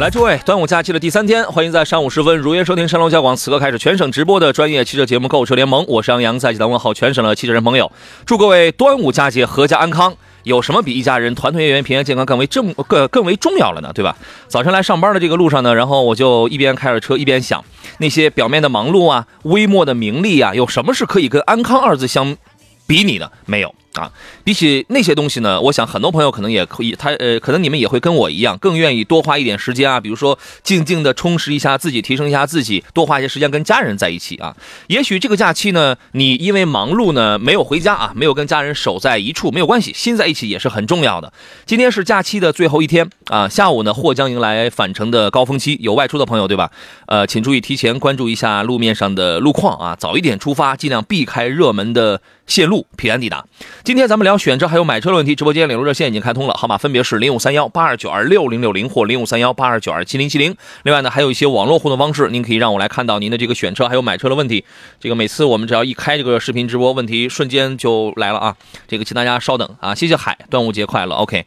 来，诸位，端午假期的第三天，欢迎在上午时分如约收听山东交广此刻开始全省直播的专业汽车节目《购车联盟》，我是杨洋，在济南问候全省的汽车人朋友，祝各位端午佳节阖家安康。有什么比一家人团团圆圆、平安健康更为正更更为重要了呢？对吧？早晨来上班的这个路上呢，然后我就一边开着车一边想，那些表面的忙碌啊、微末的名利啊，有什么是可以跟安康二字相比拟的？没有啊。比起那些东西呢，我想很多朋友可能也可以，他呃，可能你们也会跟我一样，更愿意多花一点时间啊，比如说静静的充实一下自己，提升一下自己，多花一些时间跟家人在一起啊。也许这个假期呢，你因为忙碌呢没有回家啊，没有跟家人守在一处，没有关系，心在一起也是很重要的。今天是假期的最后一天啊，下午呢或将迎来返程的高峰期，有外出的朋友对吧？呃，请注意提前关注一下路面上的路况啊，早一点出发，尽量避开热门的线路，平安抵达。今天咱们聊选车还有买车的问题，直播间领路热线已经开通了，号码分别是零五三幺八二九二六零六零或零五三幺八二九二七零七零。另外呢，还有一些网络互动方式，您可以让我来看到您的这个选车还有买车的问题。这个每次我们只要一开这个视频直播，问题瞬间就来了啊！这个请大家稍等啊，谢谢海，端午节快乐，OK。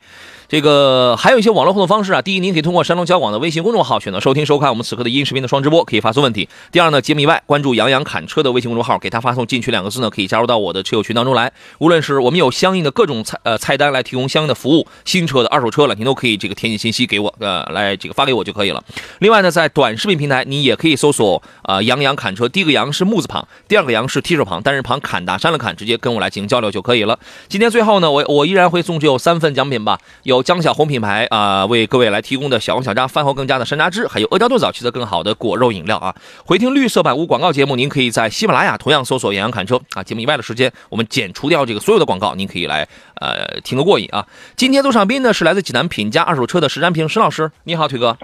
这个还有一些网络互动方式啊。第一，您可以通过山东交广的微信公众号选择收听收看我们此刻的音视频的双直播，可以发送问题。第二呢，节目以外关注杨洋侃车的微信公众号，给他发送“进群”两个字呢，可以加入到我的车友群当中来。无论是我们有相应的各种菜呃菜单来提供相应的服务，新车的、二手车了，您都可以这个填写信息给我，呃，来这个发给我就可以了。另外呢，在短视频平台，你也可以搜索呃杨洋侃车，第一个杨是木字旁，第二个杨是提手旁，单人旁侃大山的侃，直接跟我来进行交流就可以了。今天最后呢，我我依然会送只有三份奖品吧，有江小红品牌啊、为各位来提供的小红小扎饭后更佳的山楂汁，还有阿胶炖枣沏的更好的果肉饮料啊。回听绿色版无广告节目，您可以在喜马拉雅同样搜索“杨洋侃车”啊。节目以外的时间，我们剪除掉这个所有的广告，您可以来呃听个过瘾啊。今天做上宾呢是来自济南品家二手车的石占平石老师，你好，腿哥。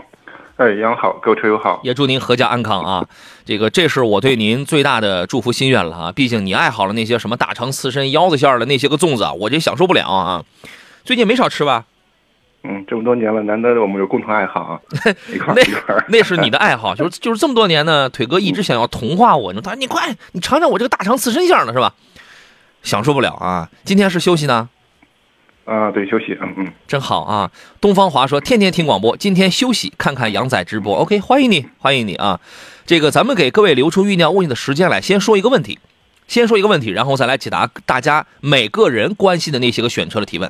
哎，杨好，各位车友好。也祝您阖家安康啊！这个这是我对您最大的祝福心愿了啊！毕竟你爱好了那些什么大肠、刺身、腰子馅儿的那些个粽子啊，我这享受不了啊！最近没少吃吧？嗯，这么多年了，难得我们有共同爱好啊，一 块一块儿。那是你的爱好，就是就是这么多年呢，腿哥一直想要同化我呢。他说你快，你尝尝我这个大肠刺身馅儿的是吧？享受不了啊！今天是休息呢，啊，对，休息，嗯嗯，真好啊！东方华说天天听广播，今天休息看看杨仔直播。OK，欢迎你，欢迎你啊！这个咱们给各位留出酝酿问题的时间来，先说一个问题，先说一个问题，然后再来解答大家每个人关心的那些个选车的提问。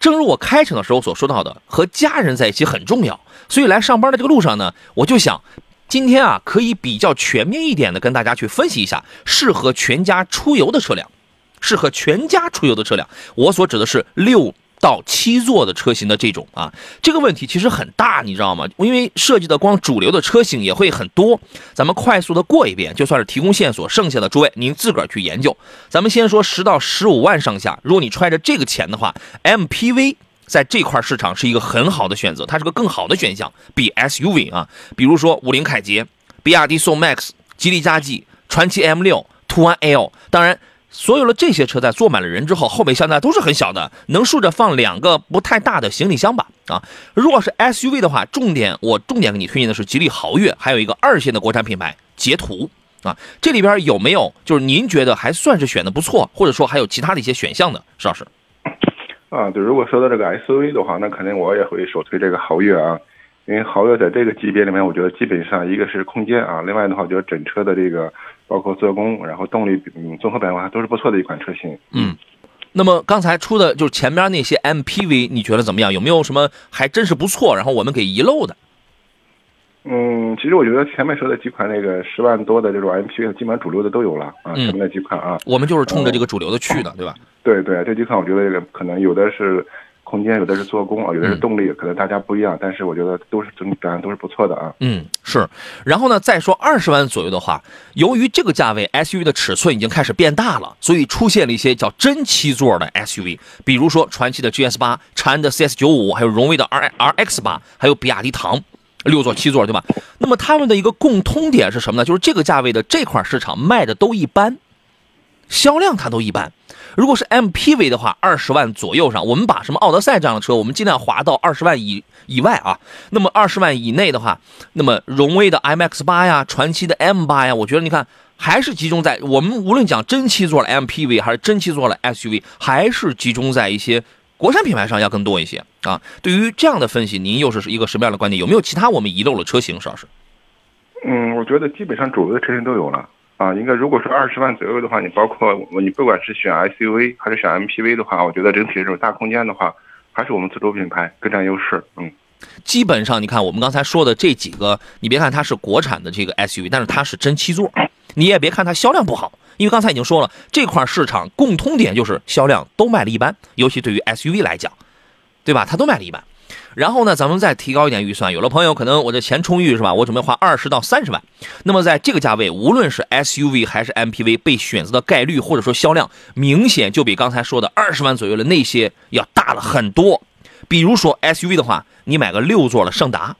正如我开场的时候所说到的，和家人在一起很重要，所以来上班的这个路上呢，我就想。今天啊，可以比较全面一点的跟大家去分析一下适合全家出游的车辆，适合全家出游的车辆，我所指的是六到七座的车型的这种啊，这个问题其实很大，你知道吗？因为涉及的光主流的车型也会很多，咱们快速的过一遍，就算是提供线索，剩下的诸位您自个儿去研究。咱们先说十到十五万上下，如果你揣着这个钱的话，MPV。在这块市场是一个很好的选择，它是个更好的选项，比 SUV 啊，比如说五菱凯捷、比亚迪宋 MAX、吉利嘉际、传祺 M 六、途安 L，当然。所有的这些车在坐满了人之后，后备箱呢都是很小的，能竖着放两个不太大的行李箱吧？啊，如果是 SUV 的话，重点我重点给你推荐的是吉利豪越，还有一个二线的国产品牌捷途啊。这里边有没有就是您觉得还算是选的不错，或者说还有其他的一些选项的？石老师，啊，对，如果说到这个 SUV 的话，那肯定我也会首推这个豪越啊，因为豪越在这个级别里面，我觉得基本上一个是空间啊，另外的话，我觉得整车的这个包括做工，然后动力，嗯，综合表现都是不错的一款车型。嗯，那么刚才出的就是前面那些 MPV，你觉得怎么样？有没有什么还真是不错，然后我们给遗漏的？嗯，其实我觉得前面说的几款那个十万多的这种 MPV，基本上主流的都有了啊，嗯前面那几款啊，我们就是冲着这个主流的去的，对吧？对对，这几款我觉得这个可能有的是空间，有的是做工啊，有的是嗯动力，可能大家不一样，但是我觉得都是整体表现都是不错的啊。嗯，是。然后呢，再说二十万左右的话，由于这个价位 SUV 的尺寸已经开始变大了，所以出现了一些叫真七座的 SUV，比如说传祺的 GS 八、长安的 CS 九五，还有荣威的 R RX 八，还有比亚迪唐。六座、七座，对吧？那么他们的一个共通点是什么呢？就是这个价位的这块市场卖的都一般，销量它都一般。如果是 MPV 的话，二十万左右上，我们把什么奥德赛这样的车，我们尽量划到二十万以以外啊。那么二十万以内的话，那么荣威的 MX 八呀，传祺的 M 八呀，我觉得你看还是集中在我们无论讲真七座的 MPV 还是真七座的 SUV，还是集中在一些国产品牌上要更多一些啊。对于这样的分析，您又是一个什么样的观点？有没有其他我们遗漏的车型？邵老师？嗯，我觉得基本上主流的车型都有了啊。应该如果是二十万左右的话，你包括你不管是选 SUV 还是选 MPV 的话，我觉得整体这种大空间的话，还是我们自主品牌更占优势。嗯。基本上，你看我们刚才说的这几个，你别看它是国产的这个 SUV，但是它是真七座，你也别看它销量不好，因为刚才已经说了，这块市场共通点就是销量都卖的一般，尤其对于 SUV 来讲，对吧？它都卖的一般。然后呢，咱们再提高一点预算，有的朋友可能我这钱充裕是吧？我准备花二十到三十万，那么在这个价位，无论是 SUV 还是 MPV，被选择的概率或者说销量，明显就比刚才说的二十万左右的那些要大了很多。比如说 SUV 的话，你买个六座的胜达，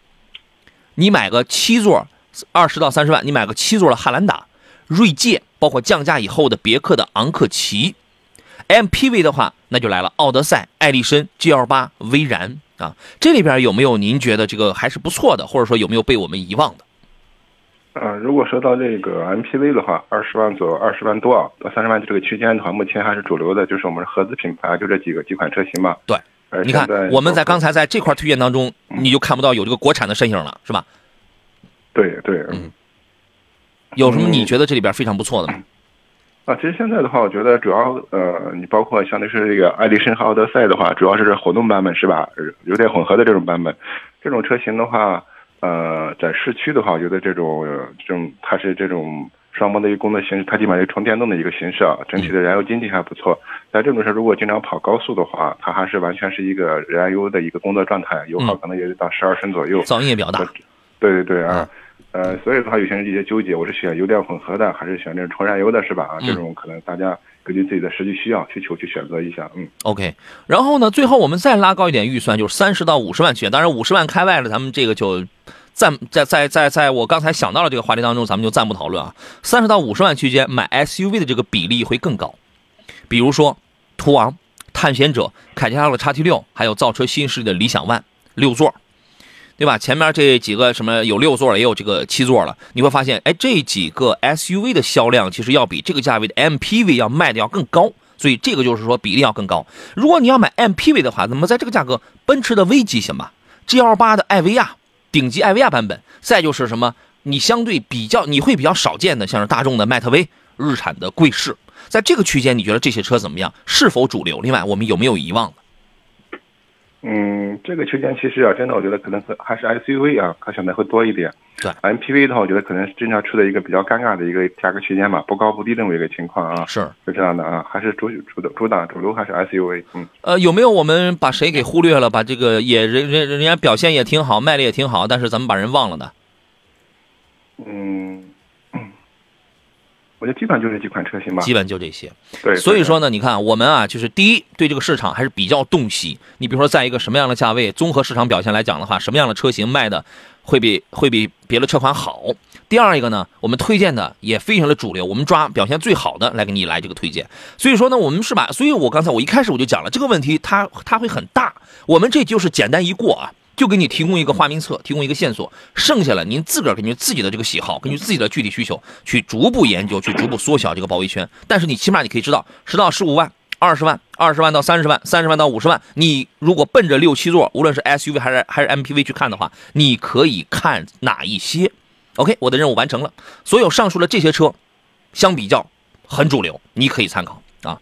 你买个七座，二十到三十万，你买个七座的汉兰达、锐界，包括降价以后的别克的昂克旗。MPV 的话，那就来了，奥德赛、艾力绅、GL 八、威然啊，这里边有没有您觉得这个还是不错的，或者说有没有被我们遗忘的？呃，如果说到这个 MPV 的话，二十万左右，二十万多啊，到三十万这个区间的话，目前还是主流的，就是我们合资品牌，就这几个几款车型嘛。对，呃，你看我们在刚才才在这块推荐当中，你就看不到有这个国产的身影了，是吧？对对，嗯有什么你觉得这里边非常不错的吗？啊，其实现在的话，我觉得主要呃，你包括像那是这个爱迪绅和奥德赛的话，主要是活动版本是吧？呃有点混合的这种版本，这种车型的话，呃，在市区的话，我觉得这种呃这种它是这种双模的一个工作形式，它基本上是纯电动的一个形式啊，整体的燃油经济还不错。在这种车如果经常跑高速的话，它还是完全是一个燃油的一个工作状态，油耗可能也就到十二升左右。噪音也比较大。对对对啊，呃，所以的话，有些人一些纠结，我是选油电混合的，还是选这种纯燃油的，是吧？啊，这种可能大家根据自己的实际需要需求去选择一下，嗯。OK，然后呢，最后我们再拉高一点预算，就是三十到五十万区间。当然，五十万开外了，咱们这个就暂在在在在我刚才想到了这个话题当中，咱们就暂不讨论啊。三十到五十万区间买 SUV 的这个比例会更高，比如说途昂、探险者、凯迪拉克的 XT 六，还有造车新势力的理想 ONE 六座。对吧？前面这几个什么有六座了，也有这个七座了，你会发现，哎，这几个 SUV 的销量其实要比这个价位的 MPV 要卖的要更高，所以这个就是说比例要更高。如果你要买 MPV 的话，那么在这个价格，奔驰的 V 级行吧，GL 八的艾维亚顶级艾维亚版本，再就是什么，你相对比较你会比较少见的，像是大众的迈特威、日产的贵士，在这个区间，你觉得这些车怎么样？是否主流？另外，我们有没有遗忘的？嗯，这个区间其实啊，真的我觉得可能还是 SUV 啊，可选的会多一点。对，MPV 的话，我觉得可能是经常出的一个比较尴尬的一个价格区间嘛，不高不低这么一个情况啊，是，是这样的啊，还是主主的主打主流还是 SUV，嗯。呃，有没有我们把谁给忽略了？把这个也人人人家表现也挺好，卖的也挺好，但是咱们把人忘了的。嗯，嗯我觉得基本上就这几款车型吧。基本就这些。对，对所以说呢，你看我们啊，就是第一对这个市场还是比较洞悉。你比如说，在一个什么样的价位，综合市场表现来讲的话，什么样的车型卖的会比会比别的车款好。第二一个呢，我们推荐的也非常的主流，我们抓表现最好的来给你来这个推荐。所以说呢，我们是把，所以我刚才我一开始我就讲了这个问题它，它会很大。我们这就是简单一过啊，就给你提供一个花名册，提供一个线索，剩下了您自个儿根据自己的这个喜好，根据自己的具体需求去逐步研究，去逐步缩小这个包围圈。但是你起码你可以知道，十到十五万、二十万、二十万到三十万、三十万到五十万，你如果奔着六七座，无论是 SUV 还是还是 MPV 去看的话，你可以看哪一些？OK，我的任务完成了。所有上述的这些车相比较很主流，你可以参考啊。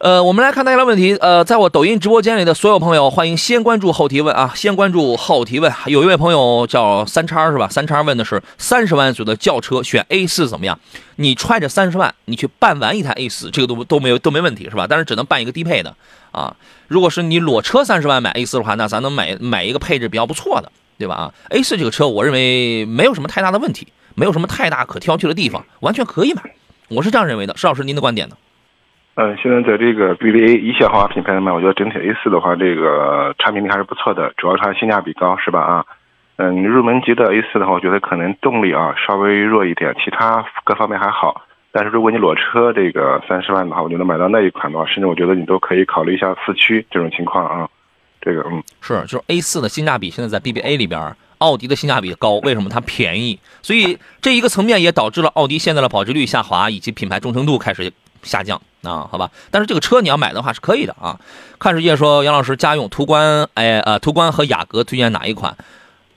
呃，我们来看大家的问题。呃，在我抖音直播间里的所有朋友，欢迎先关注后提问啊，先关注后提问。有一位朋友叫三叉是吧？三叉问的是三十万左右的轿车选 A 四怎么样？你揣着三十万，你去办完一台 A 四，这个都都没有都没问题是吧？但是只能办一个低配的啊。如果是你裸车三十万买 A 四的话，那咱能买买一个配置比较不错的，对吧？啊，A 四这个车我认为没有什么太大的问题，没有什么太大可挑剔的地方，完全可以买。我是这样认为的，石老师您的观点呢？嗯，现在在这个 BBA 一线豪华品牌里面，我觉得整体 A 四的话，这个产品力还是不错的，主要它性价比高，是吧？啊，嗯，入门级的 A 四的话，我觉得可能动力啊稍微弱一点，其他各方面还好。但是如果你裸车这个三十万的话，我觉得买到那一款的话，甚至我觉得你都可以考虑一下四驱这种情况啊。这个嗯，是，就是 A 四的性价比现在在 BBA 里边，奥迪的性价比高，为什么它便宜？所以这一个层面也导致了奥迪现在的保值率下滑，以及品牌忠诚度开始下降啊，好吧？但是这个车你要买的话是可以的啊。看世界说杨老师家用途观，哎呃途观和雅阁推荐哪一款？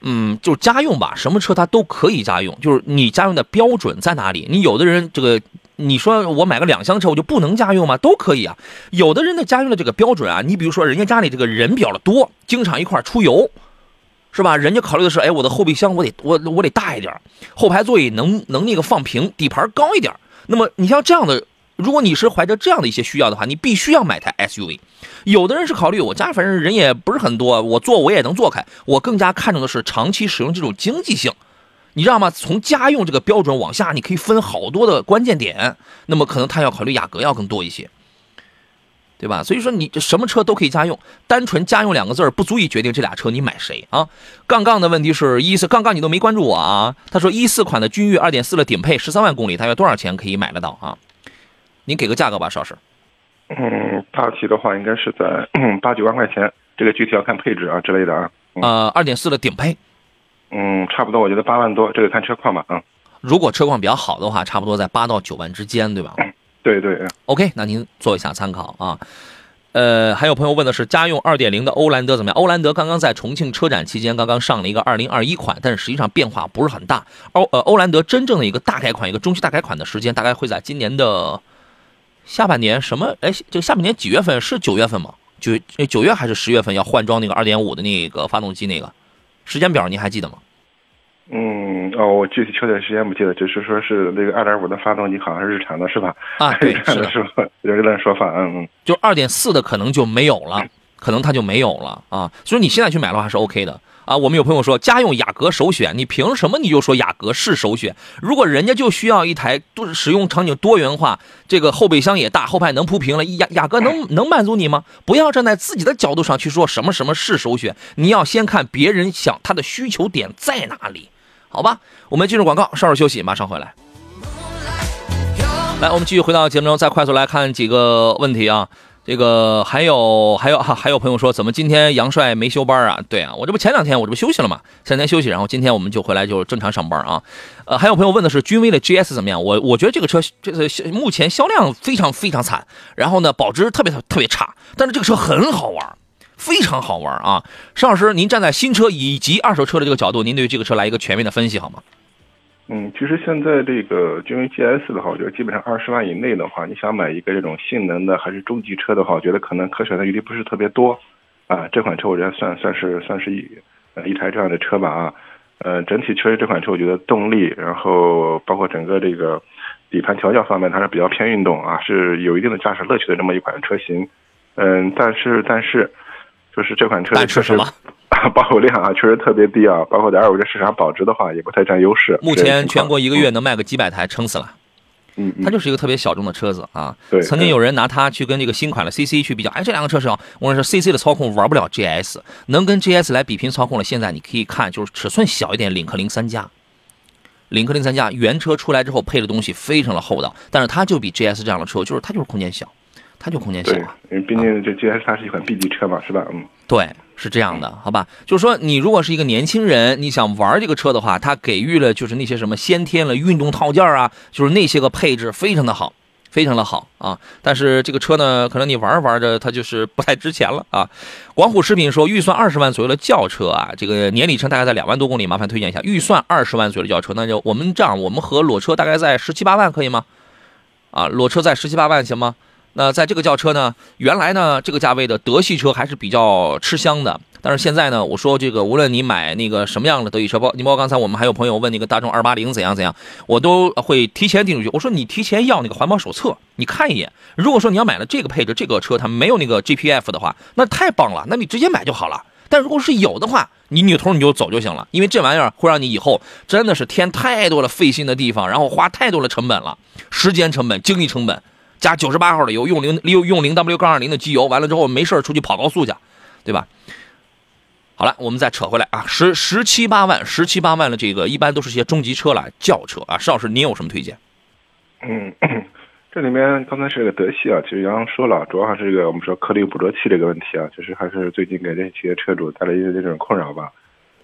嗯，就是家用吧，什么车它都可以家用，就是你家用的标准在哪里？你有的人这个，你说我买个两厢车我就不能家用吗？都可以啊。有的人的家用的这个标准啊，你比如说人家家里这个人比较的多，经常一块出游，是吧？人家考虑的是，哎，我的后备箱我得我我得大一点，后排座椅能能那个放平，底盘高一点。那么你像这样的，如果你是怀着这样的一些需要的话，你必须要买台 SUV。有的人是考虑我家反正人也不是很多，我坐我也能坐开。我更加看重的是长期使用这种经济性，你知道吗？从家用这个标准往下，你可以分好多的关键点。那么可能他要考虑雅阁要更多一些，对吧？所以说你这什么车都可以家用，单纯家用两个字儿不足以决定这俩车你买谁啊。杠杠的问题是一四杠杠你都没关注我啊？他说一四款的君越二点四的顶配十三万公里，大约多少钱可以买得到啊？您给个价格吧，邵老师。嗯，大体的话应该是在八九万块钱，这个具体要看配置啊之类的啊。呃，二点四的顶配，嗯，差不多，我觉得八万多，这个看车况吧啊。如果车况比较好的话，差不多在八到九万之间，对吧？对对。嗯 OK，那您做一下参考啊。呃，还有朋友问的是家用二点零的欧蓝德怎么样？欧蓝德刚刚在重庆车展期间刚刚上了一个二零二一款，但是实际上变化不是很大。欧呃欧蓝德真正的一个大改款，一个中期大改款的时间大概会在今年的下半年。什么？哎，这个下半年几月份？是九月份吗？九诶九月还是十月份要换装那个二点五的那个发动机？那个时间表您还记得吗？嗯，哦，我具体确切时间不记得，只是说是那个二点五的发动机好像是日产的，是吧？啊，对，是的是吧？有这种说法，嗯嗯。就二点四的可能就没有了，可能它就没有了啊。所以你现在去买的话是 OK 的啊。我们有朋友说家用雅阁首选，你凭什么你就说雅阁是首选？如果人家就需要一台多使用场景多元化，这个后备箱也大，后排能铺平了，雅雅阁能能满足你吗？不要站在自己的角度上去说什么什么是首选，你要先看别人想他的需求点在哪里，好吧？我们进入广告，稍事休息，马上回来。来，我们继续回到节目中，再快速来看几个问题啊。这个还有还有还还有朋友说，怎么今天杨帅没休班啊？对啊，我这不前两天我这不休息了嘛，前两天休息，然后今天我们就回来就正常上班啊。呃，还有朋友问的是君威的 GS 怎么样？我我觉得这个车这个目前销量非常非常惨，然后呢保值特别特别差，但是这个车很好玩。非常好玩啊！邵老师，您站在新车以及二手车的这个角度，您对这个车来一个全面的分析好吗？嗯，其实现在这个君威 GS 的话，我觉得基本上二十万以内的话，你想买一个这种性能的还是中级车的话，我觉得可能可选的余地不是特别多啊。这款车我觉得算算是算是一呃一台这样的车吧啊。呃，整体确实这款车我觉得动力，然后包括整个这个底盘调教方面，它是比较偏运动啊，是有一定的驾驶乐趣的这么一款车型。嗯，但是但是就是这款车确实什么？保有量啊，确实特别低啊，包括在二手车市场保值的话，也不太占优势。目前全国一个月能卖个几百台，撑死了。嗯嗯，它就是一个特别小众的车子啊。对曾经有人拿它去跟这个新款的 CC 去比较，哎，这两个车上，我跟你说，CC 的操控玩不了 GS，能跟 GS 来比拼操控的。现在你可以看，就是尺寸小一点，领克零三加。领克零三加原车出来之后配的东西非常的厚道，但是它就比 GS 这样的车，就是它就是空间小，它就空间小对啊。，因为毕竟这 GS 它是一款 B 级车嘛，是吧？嗯，对，是这样的，好吧？就是说，你如果是一个年轻人，你想玩这个车的话，它给予了就是那些什么先天了运动套件啊，就是那些个配置非常的好，非常的好啊。但是这个车呢，可能你玩着玩着，它就是不太值钱了啊。广虎食品说，预算二十万左右的轿车啊，这个年里程大概在两万多公里，麻烦推荐一下。预算二十万左右的轿车，那就我们这样，我们和裸车大概在十七八万可以吗？啊，裸车在十七八万行吗？那在这个轿车呢，原来呢这个价位的德系车还是比较吃香的，但是现在呢，我说这个无论你买那个什么样的德系车，包你包括刚才我们还有朋友问那个大众二八零怎样怎样，我都会提前订出去。我说你提前要那个环保手册，你看一眼。如果说你要买了这个配置，这个车它没有那个 GPF 的话，那太棒了，那你直接买就好了。但如果是有的话，你扭头你就走就行了，因为这玩意儿会让你以后真的是添太多了费心的地方，然后花太多的成本了，时间成本、精力成本，加九十八号的油，用零用用零 W 杠二零的机油，完了之后没事儿出去跑高速去，对吧？好了，我们再扯回来啊，十十七八万，十七八万的这个一般都是些中级车了，轿车啊。石老师，您有什么推荐？嗯，这里面刚才是个德系啊，其实杨洋说了，主要还是这个我们说颗粒捕捉器这个问题啊，就是还是最近给这些车主带来一些这种困扰吧。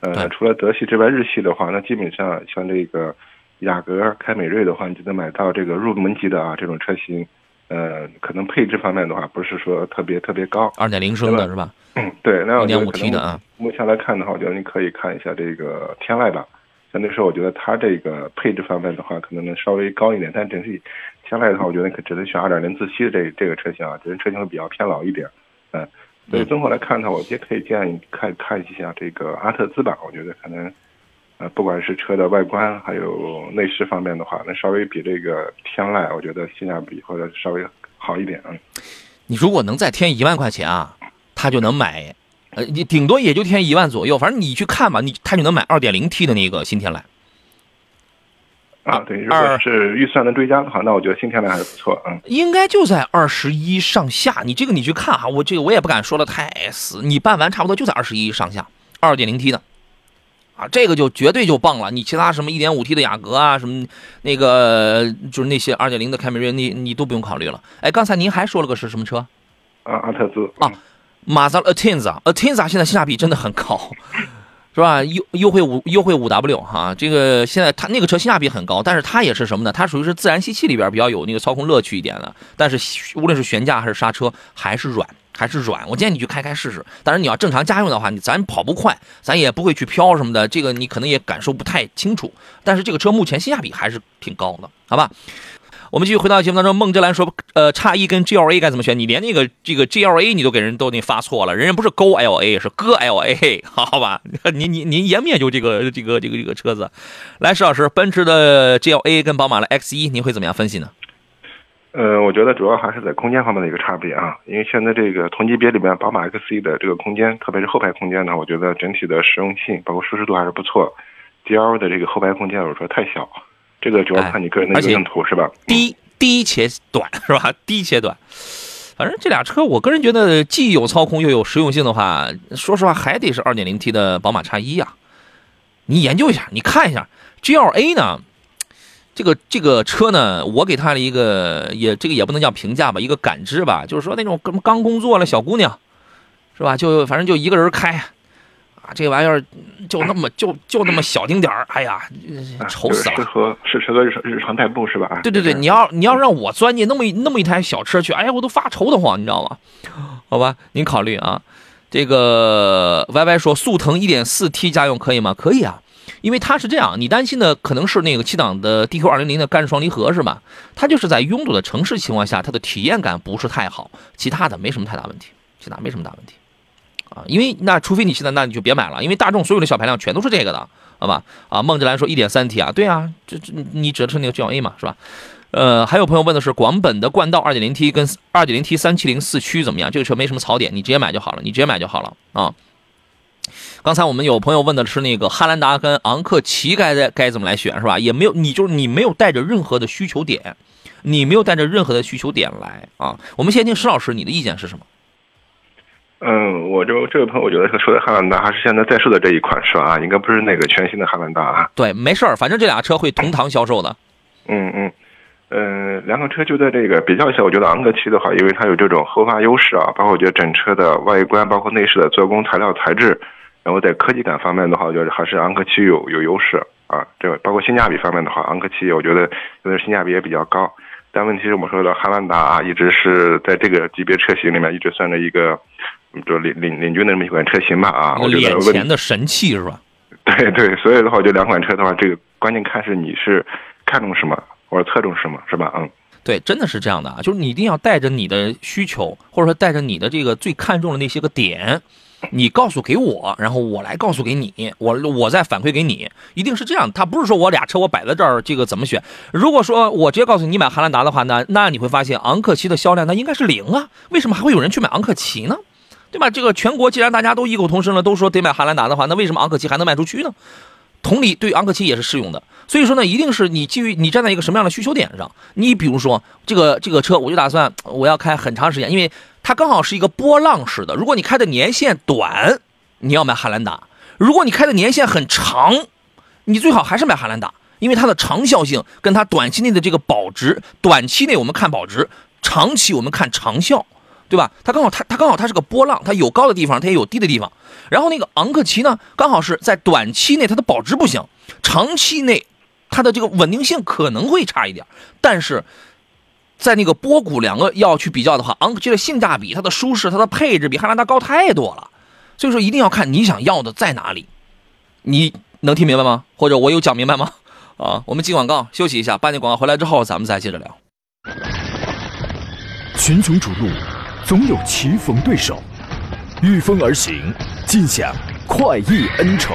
呃，除了德系之外，日系的话，那基本上像这个雅阁、凯美瑞的话，你就能买到这个入门级的啊这种车型。呃，可能配置方面的话，不是说特别特别高。二点零升的是吧？嗯，对，那我觉得可 T 的能啊目前来看的话，我觉得你可以看一下这个天籁吧。相对来说，我觉得它这个配置方面的话，可能能稍微高一点，但整体天籁的话，我觉得可只能选二点零自吸的这这个车型啊，这车型会比较偏老一点。嗯，所以综合来看的话，我也可以建议你看看一下这个阿特兹吧，我觉得可能。呃，不管是车的外观还有内饰方面的话，那稍微比这个天籁，我觉得性价比或者稍微好一点。嗯，你如果能再添一万块钱啊，他就能买，呃，你顶多也就添一万左右，反正你去看吧，你他就能买二点零 T 的那个新天籁。啊，对，如二果是预算能追加的话，那我觉得新天籁还是不错。嗯。应该就在二十一上下。你这个你去看哈，我这个我也不敢说的太死，你办完差不多就在二十一上下，二点零 T 的，啊，这个就绝对就棒了。你其他什么一点五 T 的雅阁啊，什么那个就是那些二点零的凯美瑞，你你都不用考虑了。哎，刚才您还说了个是什么车？啊，阿特兹啊，马自达 Atenza，Atenza 现在性价比真的很高，是吧？优优惠五优惠五 W 哈，这个现在它那个车性价比很高，但是它也是什么呢？它属于是自然吸气里边比较有那个操控乐趣一点的，但是无论是悬架还是刹车还是软。还是软，我建议你去开开试试。但是，你要正常家用的话，你咱跑不快，咱也不会去飘什么的，这个你可能也感受不太清楚。但是这个车目前性价比还是挺高的，好吧？我们继续回到节目当中，孟之兰说，呃，叉一跟 GLA 该怎么选？你连那个这个 GLA 你都给人都那发错了，人家不是 Go LA 是哥 LA，好吧？您您您研研究这个这个这个这个车子？来，石老师，奔驰的 GLA 跟宝马的 X 一，您会怎么样分析呢？呃，我觉得主要还是在空间方面的一个差别啊，因为现在这个同级别里面，宝马 X1 的这个空间，特别是后排空间呢，我觉得整体的实用性包括舒适度还是不错。GL 的这个后排空间，我说太小，这个主要看你个人的一个用途是吧？低低且短是吧？低且短，反正这俩车，我个人觉得既有操控又有实用性的话，说实话还得是 2.0T 的宝马叉一呀。你研究一下，你看一下 GLA 呢。这个这个车呢，我给他的一个也这个也不能叫评价吧，一个感知吧，就是说那种刚刚工作了小姑娘，是吧？就反正就一个人开，啊，这玩意儿就那么就就那么小丁点儿，哎呀，愁死了。适合是适合日常日常代步是吧？对对对，你要你要让我钻进那么那么一台小车去，哎呀，我都发愁的慌，你知道吗？好吧，您考虑啊。这个 Y Y 说速腾 1.4T 家用可以吗？可以啊。因为它是这样，你担心的可能是那个七档的 DQ 二零零的干式双离合是吧？它就是在拥堵的城市情况下，它的体验感不是太好，其他的没什么太大问题，其他没什么大问题，啊，因为那除非你现在那你就别买了，因为大众所有的小排量全都是这个的，好吧？啊，孟志兰说一点三 T 啊，对啊，这这你指的是那个 GLA 嘛，是吧？呃，还有朋友问的是广本的冠道二点零 T 跟二点零 T 三七零四驱怎么样？这个车没什么槽点，你直接买就好了，你直接买就好了啊。刚才我们有朋友问的是那个汉兰达跟昂克旗该在该怎么来选是吧？也没有，你就是你没有带着任何的需求点，你没有带着任何的需求点来啊。我们先听石老师，你的意见是什么？嗯，我就这位朋友，我觉得说的汉兰达还是现在在售的这一款车啊，应该不是那个全新的汉兰达啊。对，没事儿，反正这俩车会同堂销售的。嗯嗯。嗯，两款车就在这个比较一下，我觉得昂克旗的话，因为它有这种后发优势啊，包括我觉得整车的外观，包括内饰的做工、材料、材质，然后在科技感方面的话，我觉得还是昂克旗有有优势啊。这个包括性价比方面的话，昂克旗我觉得因为性价比也比较高。但问题是我们说的汉兰达啊，一直是在这个级别车型里面一直算着一个，就领领领军的这么一款车型吧啊。我觉得眼前的神器是吧？对对，所以的话，我觉得两款车的话，这个关键看是你是看重什么。或者侧重什么是吧？嗯，对，真的是这样的啊，就是你一定要带着你的需求，或者说带着你的这个最看重的那些个点，你告诉给我，然后我来告诉给你，我我再反馈给你，一定是这样。他不是说我俩车我摆在这儿，这个怎么选？如果说我直接告诉你买汉兰达的话呢，那你会发现昂克旗的销量那应该是零啊，为什么还会有人去买昂克旗呢？对吧？这个全国既然大家都异口同声了，都说得买汉兰达的话，那为什么昂克旗还能卖出去呢？同理，对昂克旗也是适用的。所以说呢，一定是你基于你站在一个什么样的需求点上。你比如说这个这个车，我就打算我要开很长时间，因为它刚好是一个波浪式的。如果你开的年限短，你要买汉兰达；如果你开的年限很长，你最好还是买汉兰达，因为它的长效性跟它短期内的这个保值，短期内我们看保值，长期我们看长效。对吧？它刚好，它它刚好，它是个波浪，它有高的地方，它也有低的地方。然后那个昂克旗呢，刚好是在短期内它的保值不行，长期内它的这个稳定性可能会差一点。但是在那个波谷两个要去比较的话，昂克旗的性价比、它的舒适、它的配置比汉兰达高太多了。所以说一定要看你想要的在哪里。你能听明白吗？或者我有讲明白吗？啊，我们进广告休息一下，半点广告回来之后咱们再接着聊。群雄逐鹿，总有棋逢对手，御风而行，尽享快意恩仇。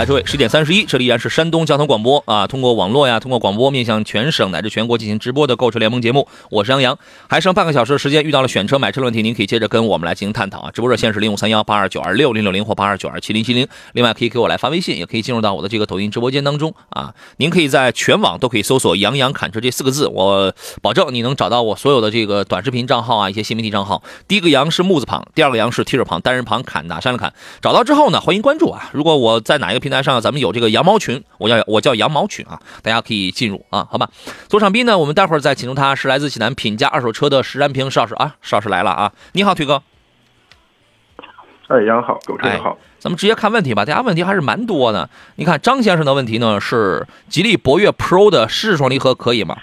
来，诸位，十点三十一，这里依然是山东交通广播啊，通过网络呀，通过广播面向全省乃至全国进行直播的购车联盟节目，我是杨洋。还剩半个小时的时间，遇到了选车买车的问题，您可以接着跟我们来进行探讨啊。直播热线是零五三幺八二九二六零六零或八二九二七零七零，另外可以给我来发微信，也可以进入到我的这个抖音直播间当中啊。您可以在全网都可以搜索“杨洋侃车”这四个字，我保证你能找到我所有的这个短视频账号啊，一些新媒体账号。第一个“杨”是木字旁，第二个“杨”是提手旁，单人旁，侃哪山的侃。找到之后呢，欢迎关注啊。如果我在哪一个平台上，咱们有这个羊毛群，我叫我叫羊毛群啊，大家可以进入啊，好吧。左场宾呢，我们待会儿再请出他，是来自济南品家二手车的石占平石老师啊，石老师来了啊，你好，腿哥。哎，杨好，狗车友好。咱们直接看问题吧，大家问题还是蛮多的。你看张先生的问题呢，是吉利博越 Pro 的湿式双离合可以吗？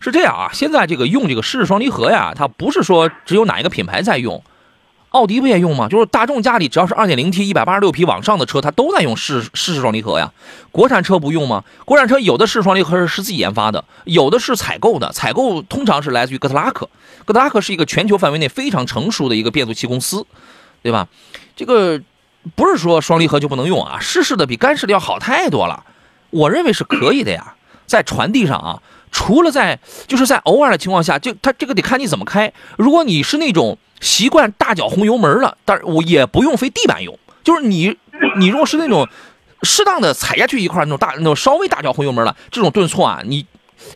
是这样啊，现在这个用这个湿式双离合呀，它不是说只有哪一个品牌在用，奥迪不也用吗？就是大众家里只要是 2.0T 186匹往上的车，它都在用湿湿式双离合呀。国产车不用吗？国产车有的是双离合是自己研发的，有的是采购的，采购通常是来自于哥特拉克。哥特拉克是一个全球范围内非常成熟的一个变速器公司，对吧？这个不是说双离合就不能用啊，湿式的比干式的要好太多了。我认为是可以的呀，在传递上啊，除了在就是在偶尔的情况下，就它这个得看你怎么开。如果你是那种习惯大脚轰油门了，但是我也不用非地板油，就是你 你如果是那种适当的踩下去一块那种大那种稍微大脚轰油门了，这种顿挫啊，你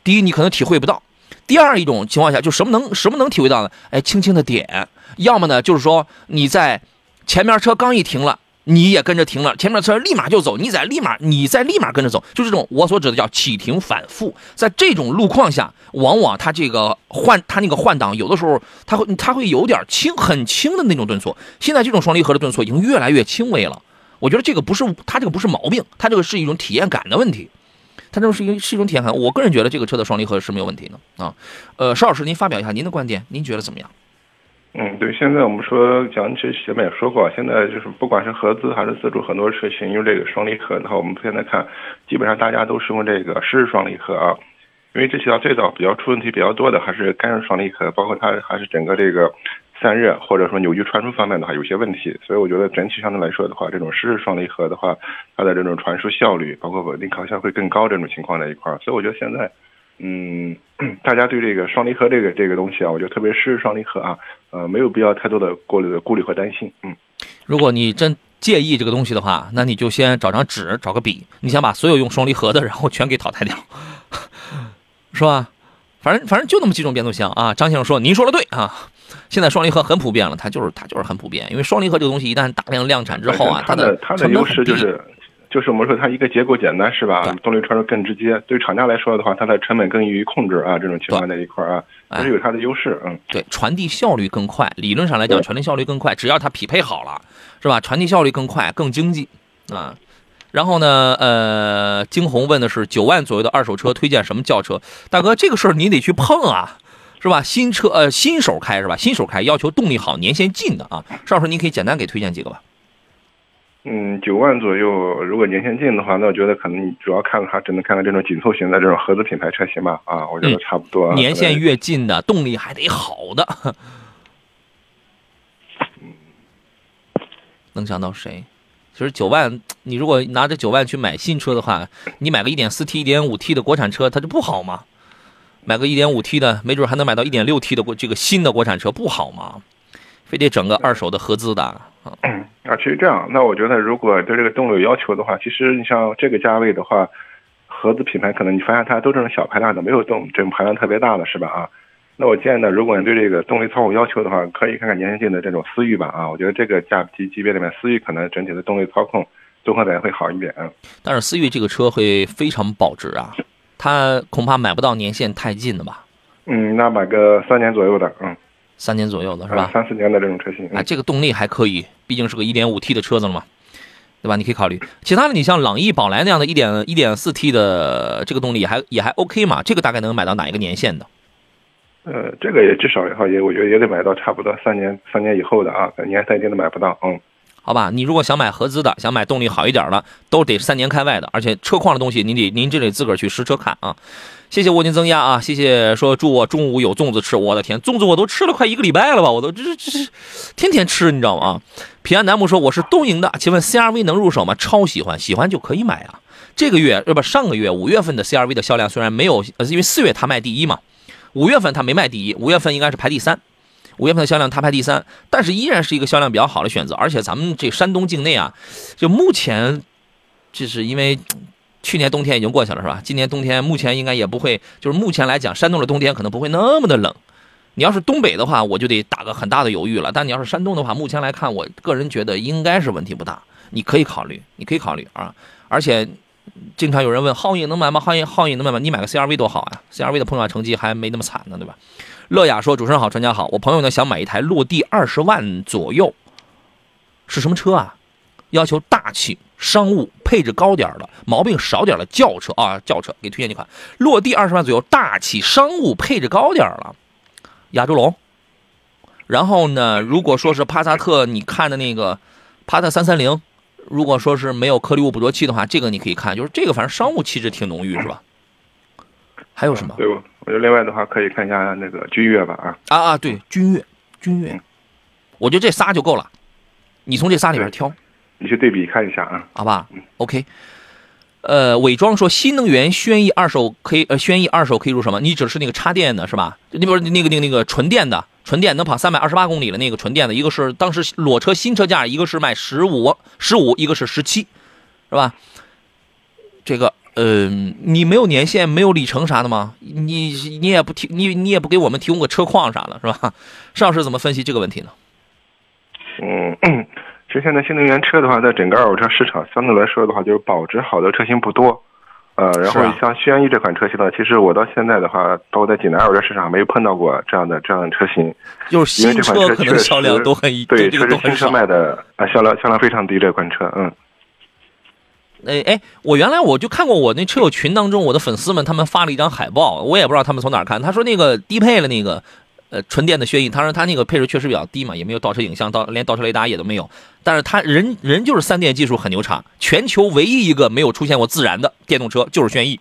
第一你可能体会不到，第二一种情况下就什么能什么能体会到呢？哎，轻轻的点，要么呢就是说你在前面车刚一停了。你也跟着停了，前面车立马就走，你在立马，你在立马跟着走，就这种我所指的叫启停反复。在这种路况下，往往它这个换它那个换挡，有的时候它会它会有点轻，很轻的那种顿挫。现在这种双离合的顿挫已经越来越轻微了。我觉得这个不是它这个不是毛病，它这个是一种体验感的问题。它这个是一是一种体验感。我个人觉得这个车的双离合是没有问题的啊。呃，邵老师，您发表一下您的观点，您觉得怎么样？嗯，对，现在我们说讲，其实前面也说过，现在就是不管是合资还是自主，很多车型用这个双离合。的话我们现在看，基本上大家都是用这个湿式双离合啊，因为这条最早比较出问题比较多的还是干式双离合，包括它还是整个这个散热或者说扭矩传输方面的话有些问题。所以我觉得整体相对来说的话，这种湿式双离合的话，它的这种传输效率，包括稳定抗效会更高这种情况在一块儿。所以我觉得现在。嗯，大家对这个双离合这个这个东西啊，我觉得特别是双离合啊，呃，没有必要太多的过虑顾虑和担心。嗯，如果你真介意这个东西的话，那你就先找张纸，找个笔，你想把所有用双离合的，然后全给淘汰掉，是吧？反正反正就那么几种变速箱啊。张先生说：“您说的对啊，现在双离合很普遍了，它就是它就是很普遍，因为双离合这个东西一旦大量量产之后啊，它的它的优势就是。就是我们说它一个结构简单是吧？动力传输更直接，对厂家来说的话，它的成本更易于控制啊。这种情况在一块啊，还是有它的优势。嗯，对，传递效率更快，理论上来讲，传递效率更快，只要它匹配好了，是吧？传递效率更快、更经济啊。然后呢，呃，惊鸿问的是九万左右的二手车推荐什么轿车？大哥，这个事儿你得去碰啊，是吧？新车呃，新手开是吧？新手开要求动力好、年限近的啊。邵老师，你可以简单给推荐几个吧。嗯，九万左右，如果年限近的话，那我觉得可能你主要看它只能看看这种紧凑型的这种合资品牌车型吧。啊，我觉得差不多。嗯年限越近的，动力还得好的。能想到谁？其实九万，你如果拿着九万去买新车的话，你买个一点四 T、一点五 T 的国产车，它就不好吗？买个一点五 T 的，没准还能买到一点六 T 的国这个新的国产车，不好吗？非得整个二手的合资的啊？啊，其实这样，那我觉得如果对这个动力有要求的话，其实你像这个价位的话，合资品牌可能你发现它都这种小排量的，没有动这种排量特别大的，是吧？啊，那我建议呢，如果你对这个动力操控要求的话，可以看看年限近的这种思域吧。啊，我觉得这个价级级别里面，思域可能整体的动力操控综合感会好一点。但是思域这个车会非常保值啊，它恐怕买不到年限太近的吧？嗯，那买个三年左右的，嗯，三年左右的是吧？三四年的这种车型，啊，这个动力还可以，毕竟是个 1.5T 的车子了嘛，对吧？你可以考虑。其他的，你像朗逸、宝来那样的一点一点四 T 的这个动力还也还 OK 嘛？这个大概能买到哪一个年限的？呃，这个也至少也好，也我觉得也得买到差不多三年三年以后的啊，年限近的买不到，嗯。好吧，你如果想买合资的，想买动力好一点的，都得三年开外的，而且车况的东西，您得您这得自个儿去实车看啊。谢谢蜗牛增压啊，谢谢说祝我中午有粽子吃，我的天，粽子我都吃了快一个礼拜了吧，我都这这这天天吃，你知道吗？平安楠木说我是东营的，请问 CRV 能入手吗？超喜欢，喜欢就可以买啊。这个月呃不上个月五月份的 CRV 的销量虽然没有，呃因为四月它卖第一嘛，五月份它没卖第一，五月份应该是排第三。五月份的销量它排第三，但是依然是一个销量比较好的选择。而且咱们这山东境内啊，就目前，就是因为去年冬天已经过去了，是吧？今年冬天目前应该也不会，就是目前来讲，山东的冬天可能不会那么的冷。你要是东北的话，我就得打个很大的犹豫了。但你要是山东的话，目前来看，我个人觉得应该是问题不大。你可以考虑，你可以考虑啊。而且经常有人问皓影能买吗？皓影皓影能买吗？你买个 CRV 多好啊！CRV 的碰撞成绩还没那么惨呢，对吧？乐雅说：“主持人好，专家好，我朋友呢想买一台落地二十万左右，是什么车啊？要求大气、商务、配置高点的、毛病少点的轿车啊，轿车给推荐几款。落地二十万左右，大气、商务、配置高点了，亚洲龙。然后呢，如果说是帕萨特，你看的那个帕萨三三零，如果说是没有颗粒物捕捉器的话，这个你可以看，就是这个反正商务气质挺浓郁，是吧？还有什么？我觉得另外的话可以看一下那个君越吧啊啊啊！对，君越，君越，我觉得这仨就够了。你从这仨里边挑，你去对比看一下啊，好吧？OK。呃，伪装说新能源轩逸二手可以，呃，轩逸二手可以入手吗？你指的是那个插电的是吧？那不是那个那个那个纯电的，纯电能跑三百二十八公里的那个纯电的，一个是当时裸车新车价，一个是卖十五十五，一个是十七，是吧？这个。嗯，你没有年限，没有里程啥的吗？你你也不提，你你也不给我们提供个车况啥的，是吧？邵老师怎么分析这个问题呢？嗯，其实现在新能源车的话，在整个二手车市场相对来说的话，就是保值好的车型不多。呃，然后像轩逸这款车型呢，其实我到现在的话，包括在济南二手车市场没有碰到过这样的这样的车型。就是新车可能销量都很对，这个都很少。新车卖的啊，销量销量非常低这款车，嗯。哎哎，我原来我就看过我那车友群当中，我的粉丝们他们发了一张海报，我也不知道他们从哪儿看。他说那个低配的那个，呃，纯电的轩逸，他说他那个配置确实比较低嘛，也没有倒车影像，倒连倒车雷达也都没有。但是他人人就是三电技术很牛叉，全球唯一一个没有出现过自燃的电动车就是轩逸。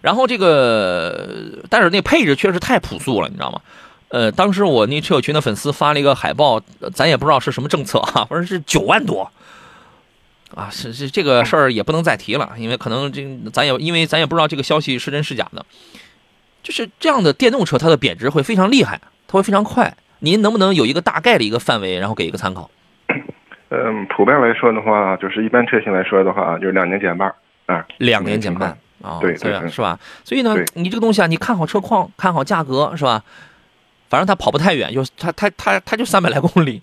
然后这个，但是那配置确实太朴素了，你知道吗？呃，当时我那车友群的粉丝发了一个海报，咱也不知道是什么政策啊，反正是九万多。啊，是是这个事儿也不能再提了，因为可能这咱也因为咱也不知道这个消息是真是假的，就是这样的电动车它的贬值会非常厉害，它会非常快。您能不能有一个大概的一个范围，然后给一个参考？嗯，普遍来说的话，就是一般车型来说的话，就是两年减半啊，两年减半啊，对对是吧？所以呢，你这个东西啊，你看好车况，看好价格是吧？反正它跑不太远，就它它它它就三百来公里。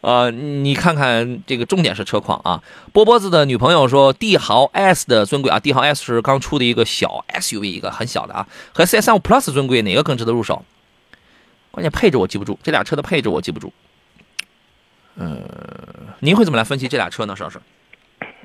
呃，你看看这个重点是车况啊。波波子的女朋友说，帝豪 S 的尊贵啊，帝豪 S 是刚出的一个小 SUV，一个很小的啊，和 CS35 Plus 尊贵哪个更值得入手？关键配置我记不住，这俩车的配置我记不住。您会怎么来分析这俩车呢？邵老师？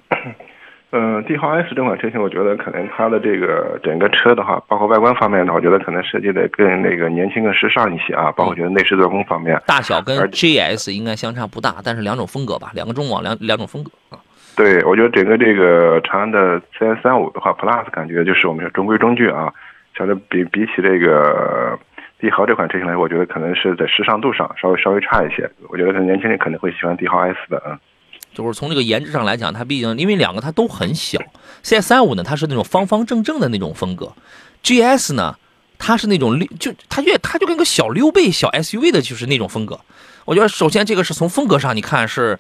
嗯，帝豪 S 这款车型，我觉得可能它的这个整个车的话，包括外观方面的话，我觉得可能设计的更那个年轻、更时尚一些啊。包括我觉得内饰做工方面，大小跟 GS 应该相差不大，但是两种风格吧，两个中网两两种风格啊。对我觉得整个这个长安的 CS 三五的话，Plus 感觉就是我们说中规中矩啊。相对比比起这个帝豪这款车型来说，我觉得可能是在时尚度上稍微稍微差一些。我觉得可能年轻人可能会喜欢帝豪 S 的啊。就是从这个颜值上来讲，它毕竟因为两个它都很小，CS 三五呢它是那种方方正正的那种风格，GS 呢它是那种溜就它越它就跟个小溜背小 SUV 的就是那种风格。我觉得首先这个是从风格上你看是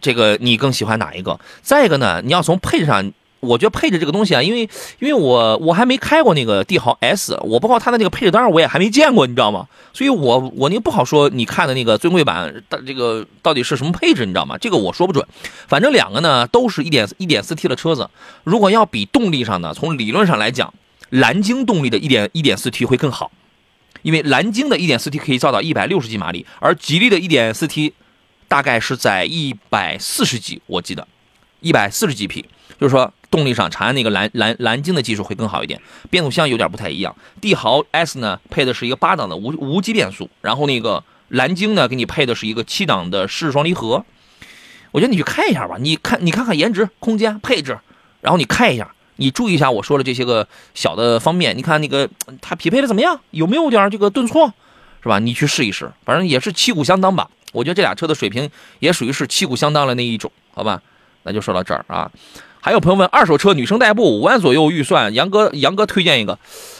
这个你更喜欢哪一个？再一个呢，你要从配置上。我觉得配置这个东西啊，因为因为我我还没开过那个帝豪 S，我包括它的那个配置单我也还没见过，你知道吗？所以我我那个不好说，你看的那个尊贵版的这个到底是什么配置，你知道吗？这个我说不准。反正两个呢都是一点一点四 T 的车子，如果要比动力上呢，从理论上来讲，蓝鲸动力的一点一点四 T 会更好，因为蓝鲸的一点四 T 可以造到一百六十几马力，而吉利的一点四 T 大概是在一百四十几，我记得一百四十几匹。就是说，动力上长安那个蓝蓝蓝鲸的技术会更好一点，变速箱有点不太一样。帝豪 S 呢配的是一个八档的无无级变速，然后那个蓝鲸呢给你配的是一个七档的湿双离合。我觉得你去看一下吧，你看你看看颜值、空间、配置，然后你看一下，你注意一下我说的这些个小的方面，你看那个它匹配的怎么样，有没有点这个顿挫，是吧？你去试一试，反正也是旗鼓相当吧。我觉得这俩车的水平也属于是旗鼓相当的那一种，好吧？那就说到这儿啊。还有朋友问，二手车女生代步五万左右预算，杨哥杨哥推荐一个。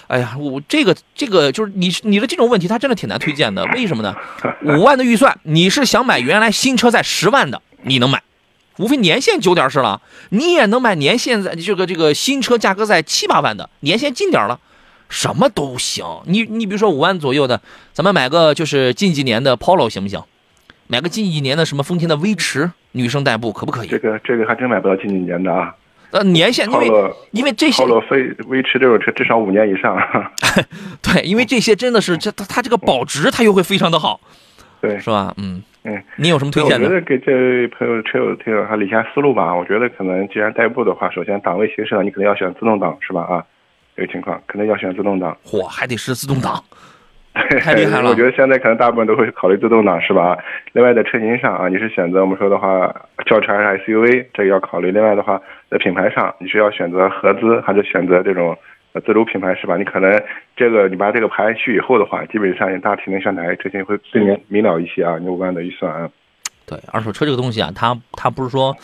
哎呀，我这个这个就是你你的这种问题，他真的挺难推荐的。为什么呢？五万的预算，你是想买原来新车在十万的，你能买，无非年限久点是了。你也能买年限在这个这个新车价格在七八万的，年限近点了，什么都行。你你比如说五万左右的，咱们买个就是近几年的 Polo 行不行？买个近一年的什么丰田的威驰，女生代步可不可以？这个这个还真买不到近几年的啊。呃，年限因为因为这些浩罗飞威驰这种车至少五年以上。对，因为这些真的是这它它这个保值它又会非常的好，对，是吧？嗯嗯，你有什么推荐的？我觉得给这位朋友车友听友他理一下思路吧。我觉得可能既然代步的话，首先档位形式上你可能要选自动挡，是吧？啊，这个情况可能要选自动挡。嚯，还得是自动挡。太厉害了！我觉得现在可能大部分都会考虑自动挡，是吧？另外在车型上啊，你是选择我们说的话轿车还是 SUV，这个要考虑。另外的话，在品牌上，你是要选择合资还是选择这种自主品牌，是吧？你可能这个你把这个排序以后的话，基本上你大体能选哪个车型会更明明了一些啊？你五万的预算啊。对，二手车这个东西啊，它它不是说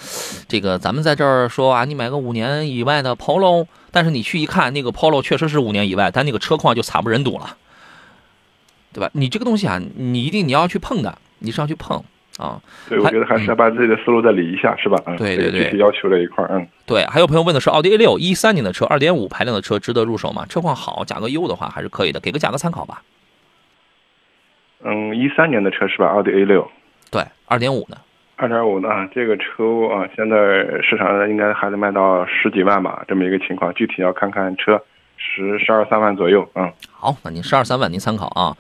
这个咱们在这儿说啊，你买个五年以外的 Polo，但是你去一看，那个 Polo 确实是五年以外，但那个车况就惨不忍睹了。对吧？你这个东西啊，你一定你要去碰的，你是要去碰啊。对，我觉得还是要把自己的思路再理一下，是吧？嗯，对对对，具体要求这一块嗯。对，还有朋友问的是奥迪 A 六一三年的车，二点五排量的车值得入手吗？车况好，价格优的话还是可以的，给个价格参考吧。嗯，一三年的车是吧？奥迪 A 六。对，二点五呢？二点五呢？这个车啊，现在市场上应该还得卖到十几万吧，这么一个情况，具体要看看车。十十二三万左右，嗯，好，那您十二三万您参考啊，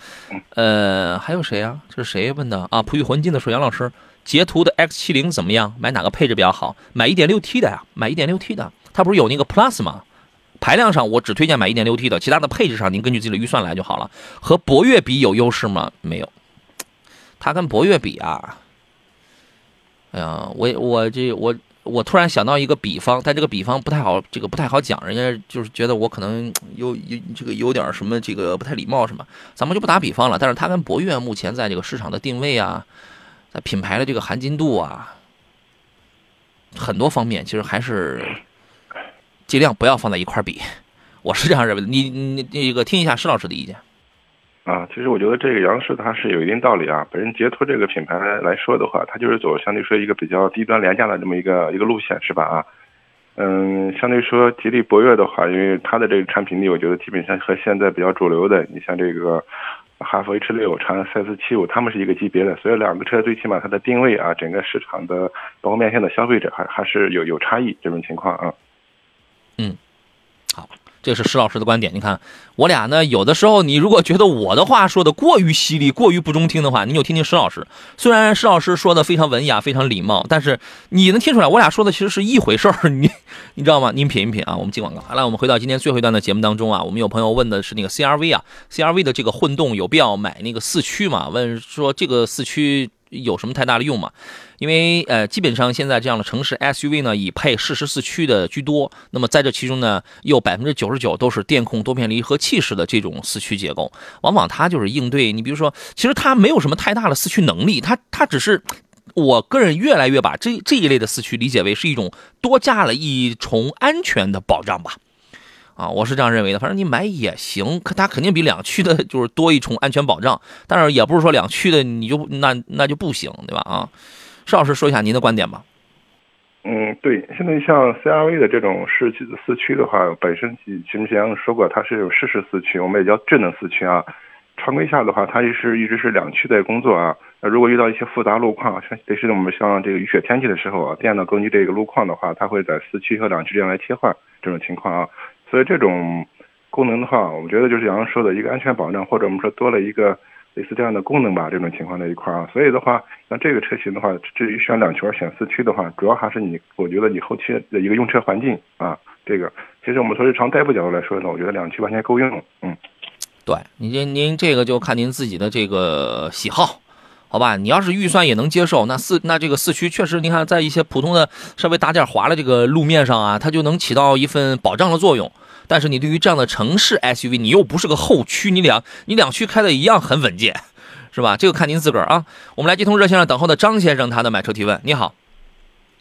呃，还有谁啊？这是谁问的啊？璞玉魂金的说杨老师，捷途的 X 七零怎么样？买哪个配置比较好？买一点六 T 的呀，买一点六 T 的，它不是有那个 Plus 吗？排量上我只推荐买一点六 T 的，其他的配置上您根据自己的预算来就好了。和博越比有优势吗？没有，它跟博越比啊，哎呀，我我这我。我突然想到一个比方，但这个比方不太好，这个不太好讲，人家就是觉得我可能有有这个有点什么这个不太礼貌什么，咱们就不打比方了。但是它跟博越目前在这个市场的定位啊，在品牌的这个含金度啊，很多方面其实还是尽量不要放在一块比，我是这样认为的。你你那个听一下施老师的意见。啊，其实我觉得这个杨氏它是有一定道理啊。本身捷途这个品牌来说的话，它就是走相对说一个比较低端廉价的这么一个一个路线，是吧？啊，嗯，相对说吉利博越的话，因为它的这个产品力，我觉得基本上和现在比较主流的，你像这个哈弗 H 六、长安 CS 七五，他们是一个级别的，所以两个车最起码它的定位啊，整个市场的包括面向的消费者还还是有有差异这种情况啊。嗯，这是石老师的观点。你看，我俩呢，有的时候你如果觉得我的话说的过于犀利、过于不中听的话，你就听听石老师。虽然石老师说的非常文雅、非常礼貌，但是你能听出来，我俩说的其实是一回事儿。你你知道吗？您品一品啊。我们进广告。好了，我们回到今天最后一段的节目当中啊，我们有朋友问的是那个 CRV 啊，CRV 的这个混动有必要买那个四驱吗？问说这个四驱有什么太大的用吗？因为呃，基本上现在这样的城市 SUV 呢，以配适时四驱的居多。那么在这其中呢，又百分之九十九都是电控多片离合器式的这种四驱结构，往往它就是应对你，比如说，其实它没有什么太大的四驱能力，它它只是，我个人越来越把这这一类的四驱理解为是一种多加了一重安全的保障吧。啊，我是这样认为的。反正你买也行，可它肯定比两驱的就是多一重安全保障，但是也不是说两驱的你就那那就不行，对吧？啊。邵老师说一下您的观点吧。嗯，对，现在像 CRV 的这种四驱四驱的话，本身之前说过它是有适时四驱，我们也叫智能四驱啊。常规下的话，它也是一直是两驱在工作啊。那如果遇到一些复杂路况，像特别是我们像这个雨雪天气的时候啊，电脑根据这个路况的话，它会在四驱和两驱之间来切换这种情况啊。所以这种功能的话，我们觉得就是杨洋说的一个安全保障，或者我们说多了一个。类似这样的功能吧，这种情况在一块儿啊，所以的话，像这个车型的话，至于选两驱选四驱的话，主要还是你，我觉得你后期的一个用车环境啊，这个其实我们从日常代步角度来说呢，我觉得两驱完全够用，嗯，对，您您这个就看您自己的这个喜好，好吧？你要是预算也能接受，那四那这个四驱确实，你看在一些普通的稍微打点滑的这个路面上啊，它就能起到一份保障的作用。但是你对于这样的城市 SUV，你又不是个后驱，你两你两驱开的一样很稳健，是吧？这个看您自个儿啊。我们来接通热线上等候的张先生，他的买车提问。你好，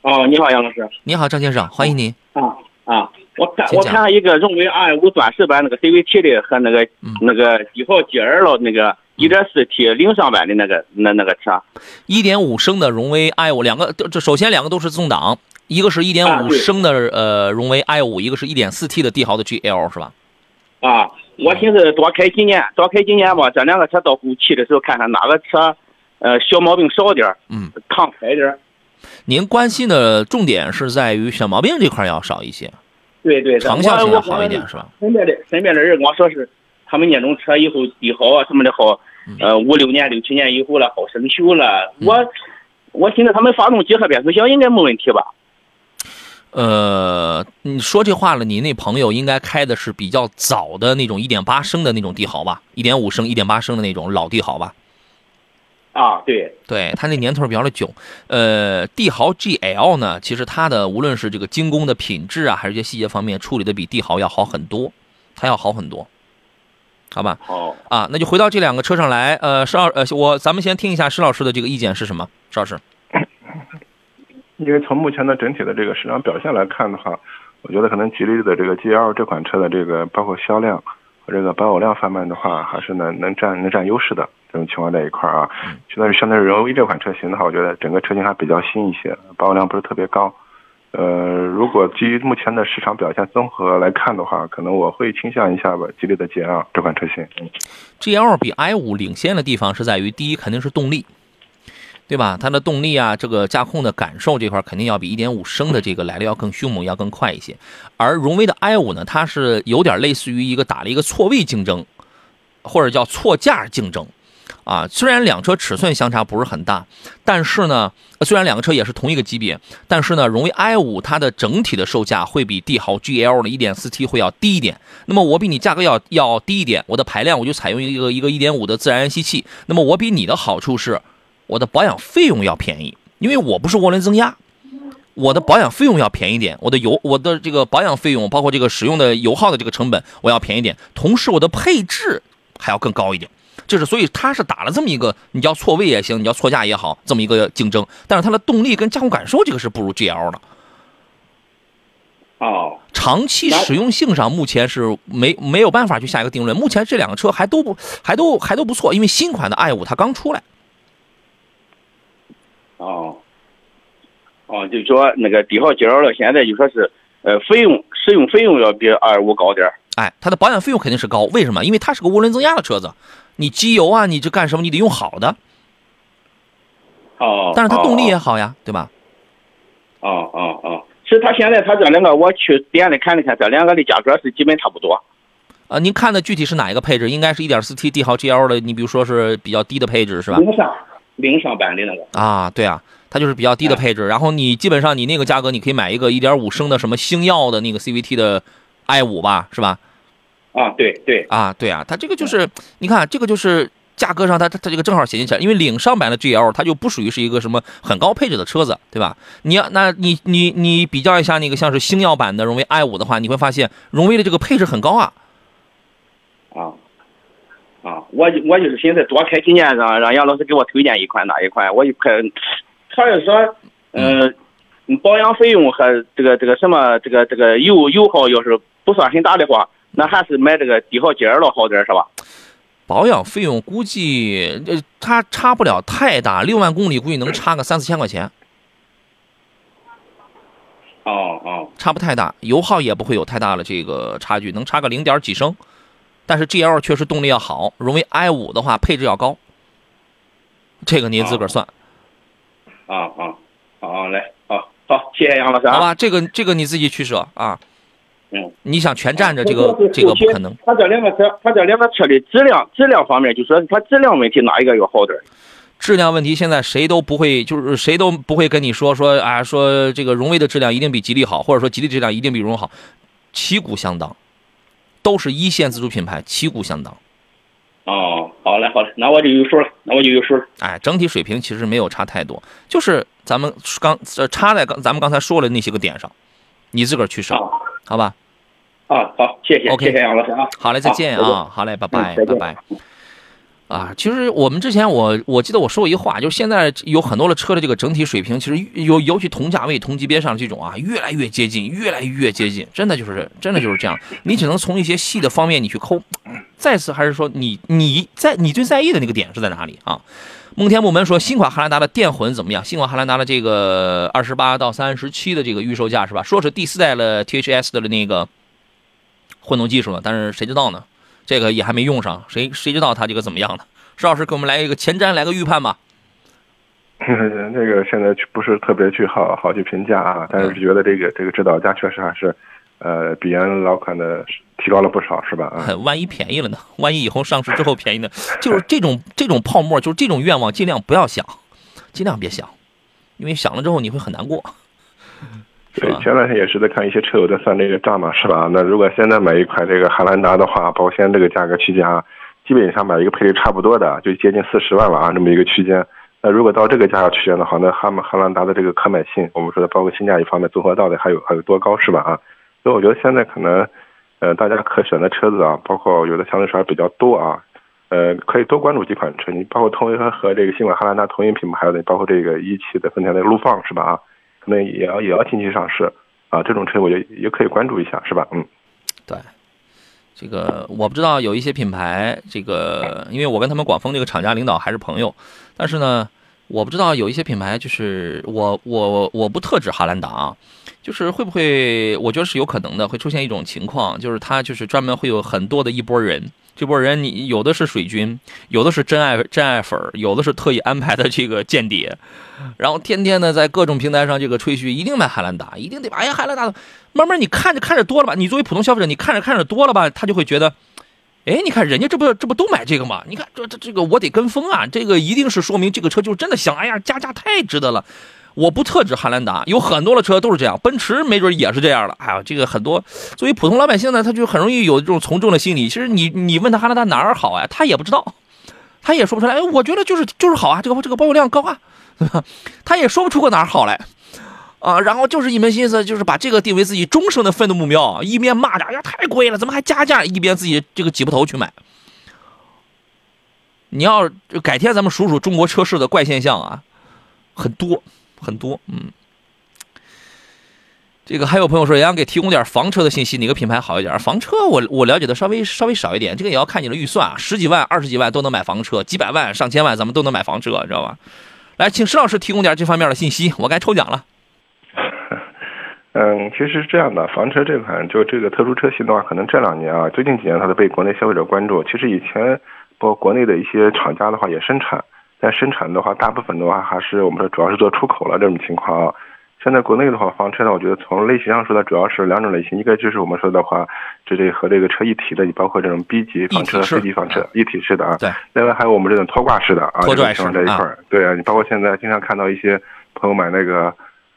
哦，你好，杨老师。你好，张先生，欢迎您。啊啊，我看我看了一个荣威 R 五钻石版那个 CVT 的和那个那个帝豪 GL 了那个一点四 T 零上版的那个那那个车，一点五升的荣威 i 五两个，这首先两个都是自动挡。一个是一点五升的呃荣威 i 五，一个是一点四 T 的帝豪的 GL 是吧？啊，我寻思多开几年，多开几年吧，这两个车到后期的时候看看哪个车，呃，小毛病少点嗯，抗开点您关心的重点是在于小毛病这块要少一些，对对，长效性要好一点是吧？身边的身边的人跟我说是，他们那种车以后帝豪啊什么的好，呃，五六年六七年以后了好生锈了。我我寻思他们发动机和变速箱应该没问题吧？呃，你说这话了，你那朋友应该开的是比较早的那种一点八升的那种帝豪吧？一点五升、一点八升的那种老帝豪吧？啊，对，对，它那年头比较的久。呃，帝豪 GL 呢，其实它的无论是这个精工的品质啊，还是一些细节方面处理的比帝豪要好很多，它要好很多，好吧？好啊，那就回到这两个车上来。呃，石老呃，我咱们先听一下石老师的这个意见是什么？石老师。因为从目前的整体的这个市场表现来看的话，我觉得可能吉利的这个 GL 这款车的这个包括销量和这个保有量方面的话，还是能能占能占优势的这种情况在一块儿啊。现在是相对于荣威这款车型的话，我觉得整个车型还比较新一些，保有量不是特别高。呃，如果基于目前的市场表现综合来看的话，可能我会倾向一下吧，吉利的 GL 这款车型。GL 比 i 五领先的地方是在于，第一肯定是动力。对吧？它的动力啊，这个驾控的感受这块肯定要比1.5升的这个来的要更凶猛，要更快一些。而荣威的 i5 呢，它是有点类似于一个打了一个错位竞争，或者叫错价竞争，啊，虽然两车尺寸相差不是很大，但是呢，虽然两个车也是同一个级别，但是呢，荣威 i5 它的整体的售价会比帝豪 GL 的 1.4T 会要低一点。那么我比你价格要要低一点，我的排量我就采用一个一个1.5的自然吸气。那么我比你的好处是。我的保养费用要便宜，因为我不是涡轮增压，我的保养费用要便宜点。我的油，我的这个保养费用，包括这个使用的油耗的这个成本，我要便宜点。同时，我的配置还要更高一点。就是，所以它是打了这么一个，你叫错位也行，你叫错价也好，这么一个竞争。但是它的动力跟驾控感受，这个是不如 GL 的。哦，长期使用性上，目前是没没有办法去下一个定论。目前这两个车还都不还都还都不错，因为新款的 i 五它刚出来。哦，哦，就说那个帝豪 GL 了，现在就说是，呃，费用使用费用要比 i 五高点哎，它的保养费用肯定是高，为什么？因为它是个涡轮增压的车子，你机油啊，你这干什么？你得用好的。哦。但是它动力也好呀，对吧？哦哦哦，实是他现在他这两个，我去店里看了看，这两个的价格是基本差不多。啊，您看的具体是哪一个配置？应该是一点四 T 帝豪 GL 的，你比如说是比较低的配置是吧？零上零上版的那个。啊，对啊，它就是比较低的配置。然后你基本上你那个价格，你可以买一个一点五升的什么星耀的那个 CVT 的 i5 吧，是吧？啊，对对，啊，对啊，它这个就是你看这个就是价格上它它它这个正好衔接起来，因为领上版的 GL 它就不属于是一个什么很高配置的车子，对吧？你要那你你你比较一下那个像是星耀版的荣威 i 五的话，你会发现荣威的这个配置很高啊。啊啊，我我就是寻思多开几年，让让杨老师给我推荐一款哪一款，我一看，他要说，嗯、保养费用和这个这个什么这个这个油油耗要是不算很大的话，那还是买这个帝豪 GL 好点儿是吧？保养费用估计呃它差不了太大，六万公里估计能差个三四千块钱，哦哦差不太大，油耗也不会有太大的这个差距，能差个零点几升。但是 GL 确实动力要好，荣威 i 五的话配置要高，这个您自个儿算，啊啊好来好好，谢谢杨老师啊。好吧？这个这个你自己取舍啊。嗯，你想全占着这个这个不可能。。他这两个车，他这两个车的质量质量方面，就说是它质量问题哪一个要好点儿？质量问题现在谁都不会，就是谁都不会跟你说说啊，说这个荣威的质量一定比吉利好，或者说吉利质量一定比荣好，旗鼓相当，都是一线自主品牌，旗鼓相当。哦，好嘞好嘞，那我就有数了，那我就有数了。哎，整体水平其实没有差太多，就是咱们刚呃差在刚咱们刚才说了那些个点上，你自个儿取舍，啊好吧？啊，好，谢谢 OK 谢谢杨老师啊。好嘞，再见啊！好嘞，拜拜，嗯拜拜。啊，其实我们之前我我记得我说过一话，就是现在有很多的车的这个整体水平，其实尤尤其同价位、同级别上这种啊，越来越接近，越来越接近，真的就是真的就是这样。你只能从一些细的方面你去抠。再次还是说你你在你最在意的那个点是在哪里啊？梦天木门说新款汉兰达的电混怎么样？新款汉兰达的这个二十八到三十七的这个预售价是吧？说是第四代了 THS 的那个混动技术了，但是谁知道呢？这个也还没用上，谁谁知道它这个怎么样呢？石老师给我们来一个前瞻，来个预判吧。这个现在去不是特别去好好去评价啊，但是觉得这个这个指导价确实还是，呃，比原老款的提高了不少，是吧？啊，万一便宜了呢？万一以后上市之后便宜呢？就是这种 这种泡沫，就是这种愿望，尽量不要想，尽量别想，因为想了之后你会很难过，是对，吧？前两天也是在看一些车友在算这个账嘛，是吧？那如果现在买一款这个汉兰达的话，包括现在这个价格区间啊，基本上买一个配置差不多的，就接近四十万了啊，这么一个区间。那如果到这个价格区间的话，那汉汉兰达的这个可买性，我们说的包括性价比方面综合到底还有还有多高，是吧？啊，所以我觉得现在可能，呃，大家可选的车子啊，包括有的相对说还比较多啊，呃，可以多关注几款车，你包括同和和这个新款汉兰达同一品牌，还有包括这个一汽的丰田的陆放，是吧？啊，可能也要也要近期上市啊，这种车我觉得也可以关注一下，是吧？嗯。对，这个我不知道有一些品牌，这个因为我跟他们广丰这个厂家领导还是朋友，但是呢，我不知道有一些品牌，就是我我我不特指汉兰达啊，就是会不会，我觉得是有可能的，会出现一种情况，就是他就是专门会有很多的一波人。这波人，你有的是水军，有的是真爱真爱粉，有的是特意安排的这个间谍，然后天天呢在各种平台上这个吹嘘，一定买汉兰达，一定得买。哎呀，汉兰达，慢慢你看着看着多了吧，你作为普通消费者，你看着看着多了吧，他就会觉得，哎，你看人家这不这不都买这个吗？你看这这这个我得跟风啊，这个一定是说明这个车就真的香。哎呀，加价太值得了。我不特指汉兰达，有很多的车都是这样，奔驰没准也是这样的。哎呀，这个很多作为普通老百姓呢，他就很容易有这种从众的心理。其实你你问他汉兰达哪儿好啊，他也不知道，他也说不出来。哎，我觉得就是就是好啊，这个这个保有量高啊，他也说不出个哪儿好来。啊，然后就是一门心思，就是把这个定为自己终生的奋斗目标，一边骂着，哎呀太贵了，怎么还加价？一边自己这个挤破头去买。你要改天咱们数数中国车市的怪现象啊，很多很多，嗯。这个还有朋友说，也想给提供点房车的信息，哪个品牌好一点？房车我我了解的稍微稍微少一点，这个也要看你的预算啊，十几万、二十几万都能买房车，几百万、上千万咱们都能买房车，知道吧？来，请石老师提供点这方面的信息，我该抽奖了。嗯，其实是这样的，房车这款就这个特殊车型的话，可能这两年啊，最近几年它都被国内消费者关注。其实以前包括国内的一些厂家的话也生产，但生产的话，大部分的话还是我们说主要是做出口了这种情况啊。现在国内的话，房车呢，我觉得从类型上说的主要是两种类型，一个就是我们说的话，这这和这个车一体的，你包括这种 B 级房车、C 级房车一体式的啊。对。另外还有我们这种拖挂式的啊，拖拽式这一块儿。对啊，你包括现在经常看到一些朋友买那个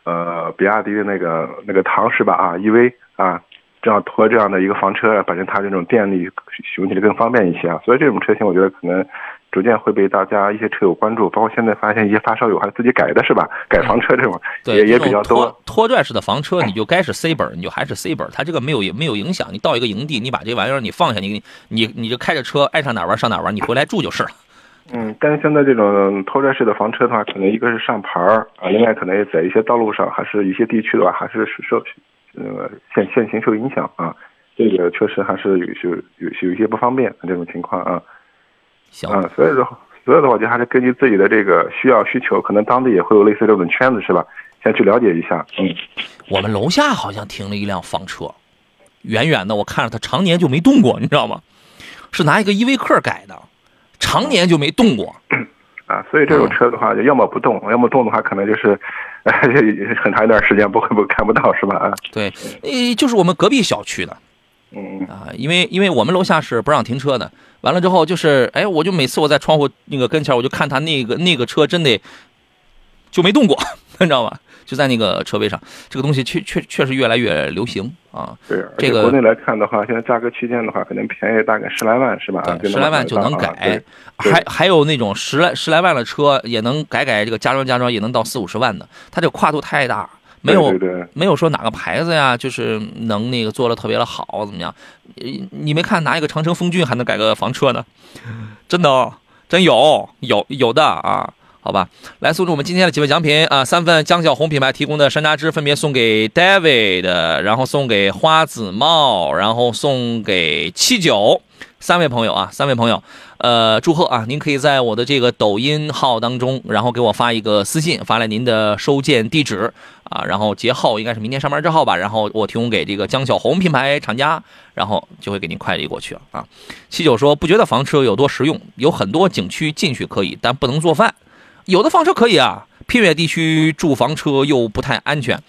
呃比亚迪的那个那个唐是吧啊 EV 啊，这样拖这样的一个房车，本身它这种电力使用起来更方便一些啊，所以这种车型我觉得可能。逐渐会被大家一些车友关注，包括现在发现一些发烧友还自己改的是吧？改房车这种对，也也比较多。拖拖拽式的房车，你就该是 C 本，你就还是 C 本，它这个没有没有影响。你到一个营地，你把这玩意儿你放下，你你你就开着车爱上哪玩上哪玩，你回来住就是了。嗯，但是现在这种拖拽式的房车的话，可能一个是上牌儿啊，另外可能也在一些道路上，还是一些地区的话，还是受呃限限行受影响啊。这个确实还是有有些有一些不方便这种情况啊。行，啊，所以说，所以的话，就还是根据自己的这个需要需求，可能当地也会有类似这种圈子，是吧？先去了解一下。嗯，我们楼下好像停了一辆房车，远远的我看着它常年就没动过，你知道吗？是拿一个依维柯改的，常年就没动过。啊，所以这种车的话，就要么不动，要么动的话，可能就是，呃，很长一段时间不会不看不到，是吧？啊，对，呃，就是我们隔壁小区的嗯啊，因为因为我们楼下是不让停车的，完了之后就是，哎，我就每次我在窗户那个跟前，我就看他那个那个车真的就没动过，你知道吧？就在那个车位上，这个东西确确确实越来越流行啊。对，这个国内来看的话，现在价格区间的话，可能便宜大概十来万，是吧？十来万就能改，还还有那种十来十来万的车也能改改这个加装加装，也能到四五十万的，它这个跨度太大，没有没有说哪个牌子呀，就是能那个做的特别的好怎么样？呃你没看拿一个长城风骏还能改个房车呢？真的哦，真有有有的啊。好吧，来送出我们今天的几份奖品啊！三份江小红品牌提供的山楂汁，分别送给 David，然后送给花子帽，然后送给七九三位朋友啊，三位朋友，呃，祝贺啊！您可以在我的这个抖音号当中，然后给我发一个私信，发来您的收件地址啊，然后节后应该是明天上班之后吧，然后我提供给这个江小红品牌厂家，然后就会给您快递过去了啊。七九说不觉得房车有多实用，有很多景区进去可以，但不能做饭。有的房车可以啊，偏远地区住房车又不太安全，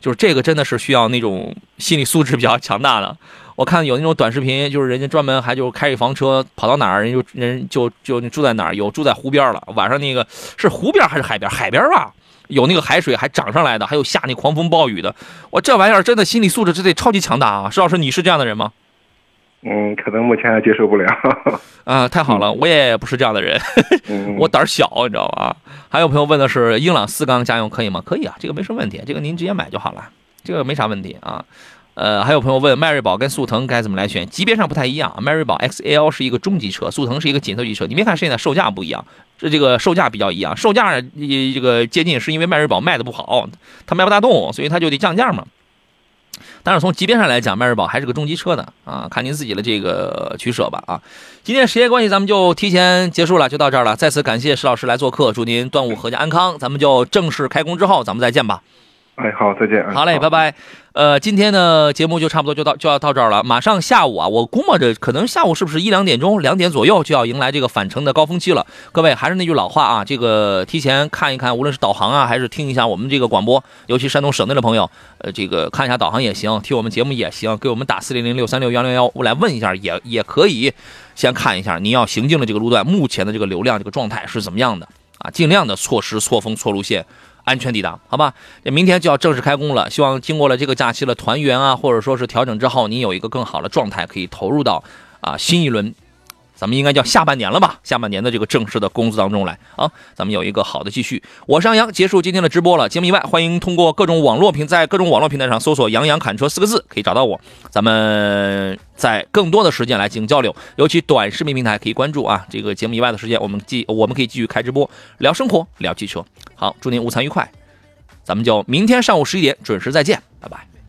就是这个真的是需要那种心理素质比较强大的。我看有那种短视频，就是人家专门还就开一房车跑到哪儿，人就人就就住在哪儿，有住在湖边了，晚上那个是湖边还是海边？海边吧，有那个海水还涨上来的，还有下那狂风暴雨的。我这玩意儿真的心理素质这得超级强大啊！石老师，你是这样的人吗？嗯，可能目前还接受不了。啊，太好了，我也不是这样的人。嗯，我胆儿小，你知道吧？还有朋友问的是英朗四缸家用可以吗？可以啊，这个没什么问题，这个您直接买就好了，这个没啥问题啊。呃，还有朋友问迈锐宝跟速腾该怎么来选？级别上不太一样，迈锐宝 XL 是一个中级车，速腾是一个紧凑级车。你别看现在售价不一样，这这个售价比较一样，售价呃这个接近是因为迈锐宝卖的不好，它卖不大动，所以它就得降价嘛。但是从级别上来讲，迈锐宝还是个中级车呢啊，看您自己的这个取舍吧啊。今天时间关系，咱们就提前结束了，就到这儿了。再次感谢石老师来做客，祝您端午阖家安康。咱们就正式开工之后，咱们再见吧。哎，好，再见。好嘞，拜拜。呃，今天的节目就差不多就到就要到这儿了。马上下午啊，我估摸着可能下午是不是一两点钟，两点左右就要迎来这个返程的高峰期了。各位还是那句老话啊，这个提前看一看，无论是导航啊，还是听一下我们这个广播，尤其山东省内的朋友，呃，这个看一下导航也行，听我们节目也行，给我们打四零零六三六幺零幺来问一下也也可以。先看一下您要行进的这个路段，目前的这个流量这个状态是怎么样的啊？尽量的错时、错峰、错路线。安全抵达，好吧？明天就要正式开工了，希望经过了这个假期的团圆啊，或者说是调整之后，您有一个更好的状态，可以投入到啊新一轮，咱们应该叫下半年了吧？下半年的这个正式的工作当中来啊，咱们有一个好的继续。我是杨洋，结束今天的直播了。节目以外，欢迎通过各种网络平，在各种网络平台上搜索“杨洋侃车”四个字，可以找到我。咱们在更多的时间来进行交流，尤其短视频平台可以关注啊。这个节目以外的时间，我们继我们可以继续开直播，聊生活，聊汽车。好，祝您午餐愉快，咱们就明天上午十一点准时再见，拜拜。